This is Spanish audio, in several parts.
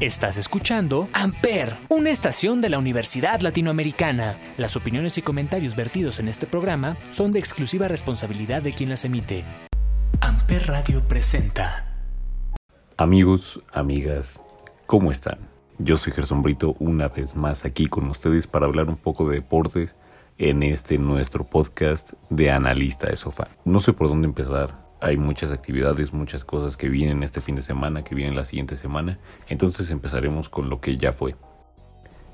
Estás escuchando Amper, una estación de la Universidad Latinoamericana. Las opiniones y comentarios vertidos en este programa son de exclusiva responsabilidad de quien las emite. Amper Radio presenta. Amigos, amigas, ¿cómo están? Yo soy Gerson Brito una vez más aquí con ustedes para hablar un poco de deportes en este nuestro podcast de analista de sofá. No sé por dónde empezar hay muchas actividades, muchas cosas que vienen este fin de semana, que vienen la siguiente semana. Entonces empezaremos con lo que ya fue.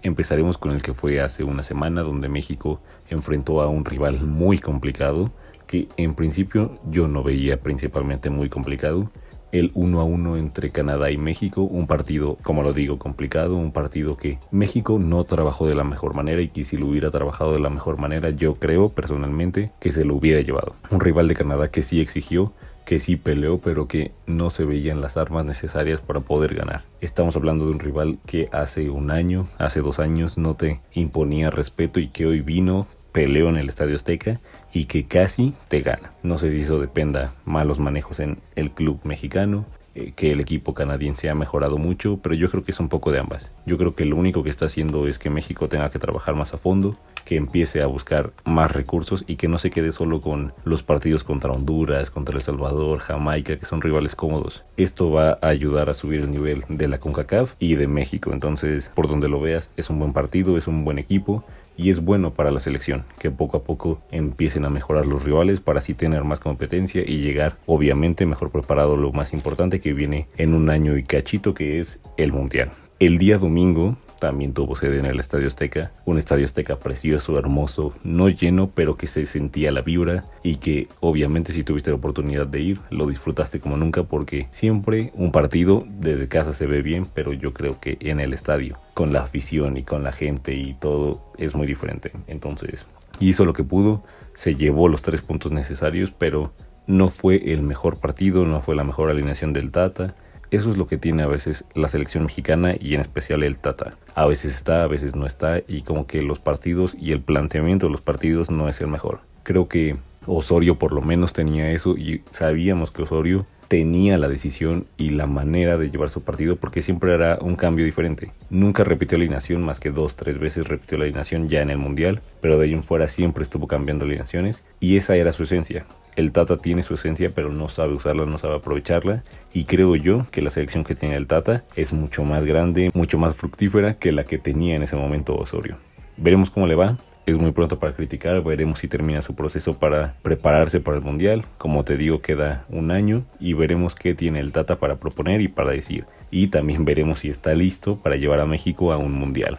Empezaremos con el que fue hace una semana, donde México enfrentó a un rival muy complicado, que en principio yo no veía principalmente muy complicado, el 1 a 1 entre Canadá y México, un partido, como lo digo, complicado, un partido que México no trabajó de la mejor manera y que si lo hubiera trabajado de la mejor manera, yo creo personalmente que se lo hubiera llevado. Un rival de Canadá que sí exigió, que sí peleó, pero que no se veían las armas necesarias para poder ganar. Estamos hablando de un rival que hace un año, hace dos años no te imponía respeto y que hoy vino peleó en el Estadio Azteca y que casi te gana. No sé si eso dependa malos manejos en el club mexicano, eh, que el equipo canadiense ha mejorado mucho, pero yo creo que es un poco de ambas. Yo creo que lo único que está haciendo es que México tenga que trabajar más a fondo, que empiece a buscar más recursos y que no se quede solo con los partidos contra Honduras, contra El Salvador, Jamaica, que son rivales cómodos. Esto va a ayudar a subir el nivel de la CONCACAF y de México. Entonces, por donde lo veas, es un buen partido, es un buen equipo y es bueno para la selección que poco a poco empiecen a mejorar los rivales para así tener más competencia y llegar obviamente mejor preparado lo más importante que viene en un año y cachito que es el mundial. El día domingo también tuvo sede en el Estadio Azteca, un Estadio Azteca precioso, hermoso, no lleno, pero que se sentía la vibra y que obviamente si tuviste la oportunidad de ir, lo disfrutaste como nunca porque siempre un partido desde casa se ve bien, pero yo creo que en el estadio, con la afición y con la gente y todo, es muy diferente. Entonces, hizo lo que pudo, se llevó los tres puntos necesarios, pero no fue el mejor partido, no fue la mejor alineación del Tata eso es lo que tiene a veces la selección mexicana y en especial el Tata. A veces está, a veces no está y como que los partidos y el planteamiento de los partidos no es el mejor. Creo que Osorio por lo menos tenía eso y sabíamos que Osorio tenía la decisión y la manera de llevar su partido porque siempre era un cambio diferente. Nunca repitió la alineación más que dos, tres veces repitió la alineación ya en el Mundial, pero de ahí en fuera siempre estuvo cambiando alineaciones y esa era su esencia el Tata tiene su esencia, pero no sabe usarla, no sabe aprovecharla. Y creo yo que la selección que tiene el Tata es mucho más grande, mucho más fructífera que la que tenía en ese momento Osorio. Veremos cómo le va. Es muy pronto para criticar, veremos si termina su proceso para prepararse para el Mundial. Como te digo, queda un año y veremos qué tiene el Tata para proponer y para decir. Y también veremos si está listo para llevar a México a un Mundial.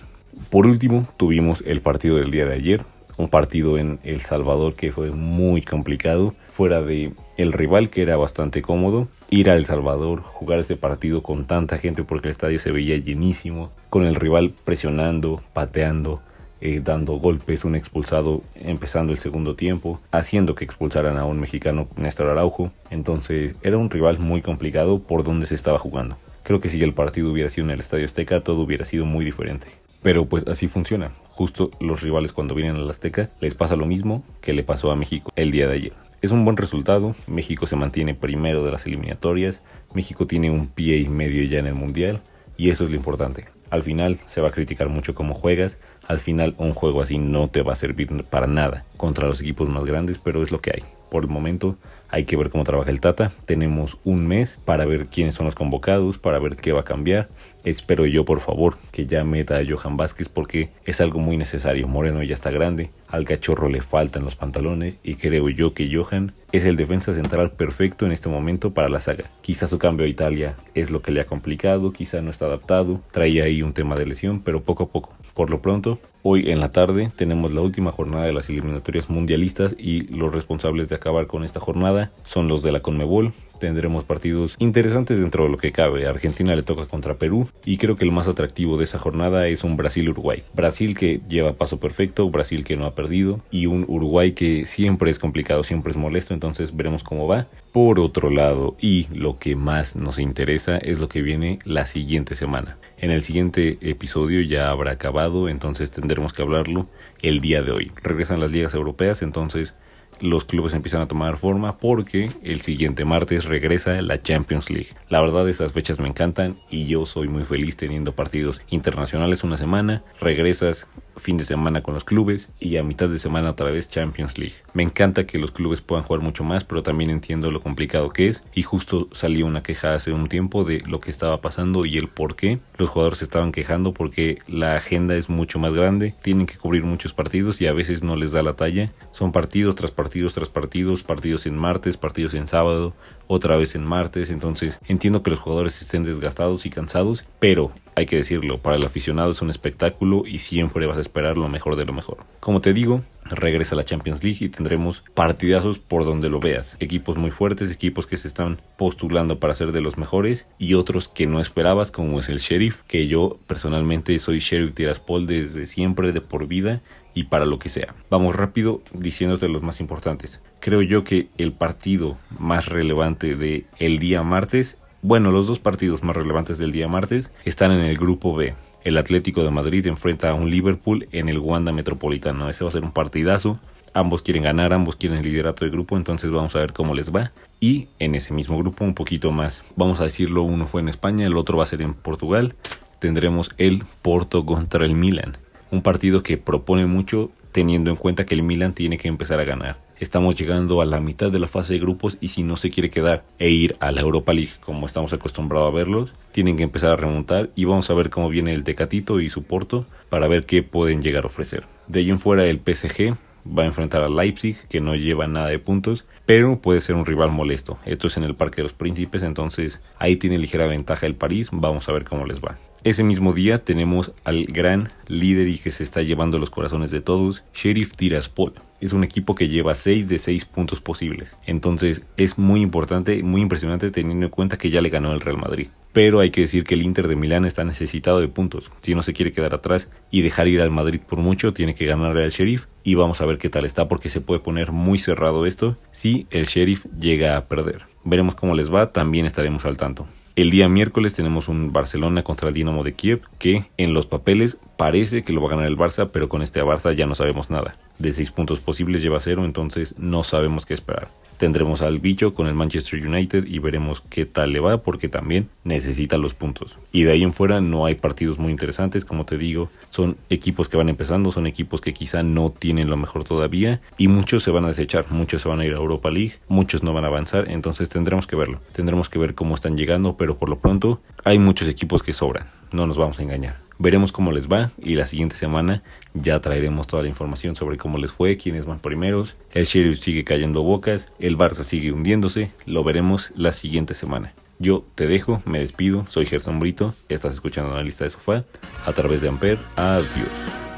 Por último, tuvimos el partido del día de ayer, un partido en El Salvador que fue muy complicado, fuera de el rival que era bastante cómodo, ir a El Salvador, jugar ese partido con tanta gente porque el estadio se veía llenísimo, con el rival presionando, pateando, eh, dando golpes, un expulsado empezando el segundo tiempo, haciendo que expulsaran a un mexicano Néstor Araujo. Entonces era un rival muy complicado por donde se estaba jugando. Creo que si el partido hubiera sido en el Estadio Azteca, todo hubiera sido muy diferente. Pero pues así funciona. Justo los rivales cuando vienen a la Azteca les pasa lo mismo que le pasó a México el día de ayer. Es un buen resultado, México se mantiene primero de las eliminatorias, México tiene un pie y medio ya en el Mundial y eso es lo importante. Al final se va a criticar mucho cómo juegas, al final un juego así no te va a servir para nada contra los equipos más grandes, pero es lo que hay. Por el momento hay que ver cómo trabaja el Tata. Tenemos un mes para ver quiénes son los convocados, para ver qué va a cambiar. Espero yo, por favor, que ya meta a Johan Vázquez porque es algo muy necesario. Moreno ya está grande, al cachorro le faltan los pantalones y creo yo que Johan es el defensa central perfecto en este momento para la saga. Quizá su cambio a Italia es lo que le ha complicado, quizá no está adaptado, traía ahí un tema de lesión, pero poco a poco. Por lo pronto, hoy en la tarde tenemos la última jornada de las eliminatorias mundialistas y los responsables de acabar con esta jornada son los de la Conmebol, tendremos partidos interesantes dentro de lo que cabe. Argentina le toca contra Perú y creo que el más atractivo de esa jornada es un Brasil-Uruguay. Brasil que lleva paso perfecto, Brasil que no ha perdido y un Uruguay que siempre es complicado, siempre es molesto, entonces veremos cómo va. Por otro lado, y lo que más nos interesa es lo que viene la siguiente semana. En el siguiente episodio ya habrá acabado, entonces tendremos que hablarlo el día de hoy. Regresan las ligas europeas, entonces los clubes empiezan a tomar forma porque el siguiente martes regresa la Champions League. La verdad esas fechas me encantan y yo soy muy feliz teniendo partidos internacionales una semana, regresas fin de semana con los clubes y a mitad de semana otra vez Champions League. Me encanta que los clubes puedan jugar mucho más, pero también entiendo lo complicado que es y justo salió una queja hace un tiempo de lo que estaba pasando y el por qué. Los jugadores se estaban quejando porque la agenda es mucho más grande, tienen que cubrir muchos partidos y a veces no les da la talla. Son partidos tras partidos tras partidos, partidos en martes, partidos en sábado, otra vez en martes, entonces entiendo que los jugadores estén desgastados y cansados, pero hay que decirlo, para el aficionado es un espectáculo y siempre vas a esperar lo mejor de lo mejor. Como te digo, regresa la Champions League y tendremos partidazos por donde lo veas. Equipos muy fuertes, equipos que se están postulando para ser de los mejores y otros que no esperabas como es el Sheriff, que yo personalmente soy Sheriff Tiraspol desde siempre, de por vida y para lo que sea. Vamos rápido diciéndote los más importantes. Creo yo que el partido más relevante de día martes, bueno, los dos partidos más relevantes del día martes están en el grupo B. El Atlético de Madrid enfrenta a un Liverpool en el Wanda Metropolitano. Ese va a ser un partidazo. Ambos quieren ganar, ambos quieren el liderato del grupo, entonces vamos a ver cómo les va. Y en ese mismo grupo, un poquito más, vamos a decirlo, uno fue en España, el otro va a ser en Portugal. Tendremos el Porto contra el Milan un partido que propone mucho teniendo en cuenta que el Milan tiene que empezar a ganar. Estamos llegando a la mitad de la fase de grupos y si no se quiere quedar e ir a la Europa League como estamos acostumbrados a verlos, tienen que empezar a remontar y vamos a ver cómo viene el Tecatito y su Porto para ver qué pueden llegar a ofrecer. De ahí en fuera el PSG va a enfrentar a Leipzig que no lleva nada de puntos, pero puede ser un rival molesto. Esto es en el Parque de los Príncipes, entonces ahí tiene ligera ventaja el París, vamos a ver cómo les va. Ese mismo día tenemos al gran líder y que se está llevando los corazones de todos, Sheriff Tiraspol. Es un equipo que lleva 6 de 6 puntos posibles. Entonces es muy importante, muy impresionante teniendo en cuenta que ya le ganó el Real Madrid. Pero hay que decir que el Inter de Milán está necesitado de puntos. Si no se quiere quedar atrás y dejar ir al Madrid por mucho, tiene que ganarle al Sheriff. Y vamos a ver qué tal está porque se puede poner muy cerrado esto si el Sheriff llega a perder. Veremos cómo les va, también estaremos al tanto. El día miércoles tenemos un Barcelona contra el Dinamo de Kiev que en los papeles parece que lo va a ganar el Barça, pero con este Barça ya no sabemos nada. De seis puntos posibles lleva cero, entonces no sabemos qué esperar. Tendremos al bicho con el Manchester United y veremos qué tal le va porque también necesita los puntos. Y de ahí en fuera no hay partidos muy interesantes, como te digo, son equipos que van empezando, son equipos que quizá no tienen lo mejor todavía y muchos se van a desechar, muchos se van a ir a Europa League, muchos no van a avanzar, entonces tendremos que verlo. Tendremos que ver cómo están llegando, pero por lo pronto hay muchos equipos que sobran, no nos vamos a engañar. Veremos cómo les va y la siguiente semana ya traeremos toda la información sobre cómo les fue, quiénes van primeros. El Sheriff sigue cayendo bocas, el Barça sigue hundiéndose, lo veremos la siguiente semana. Yo te dejo, me despido, soy Gerson Brito, estás escuchando la lista de sofá a través de Amper. Adiós.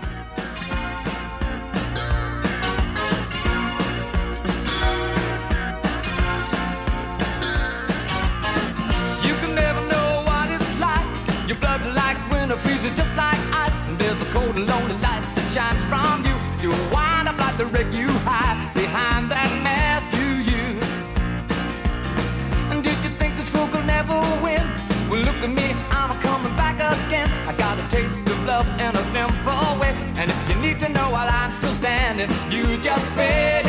You just fade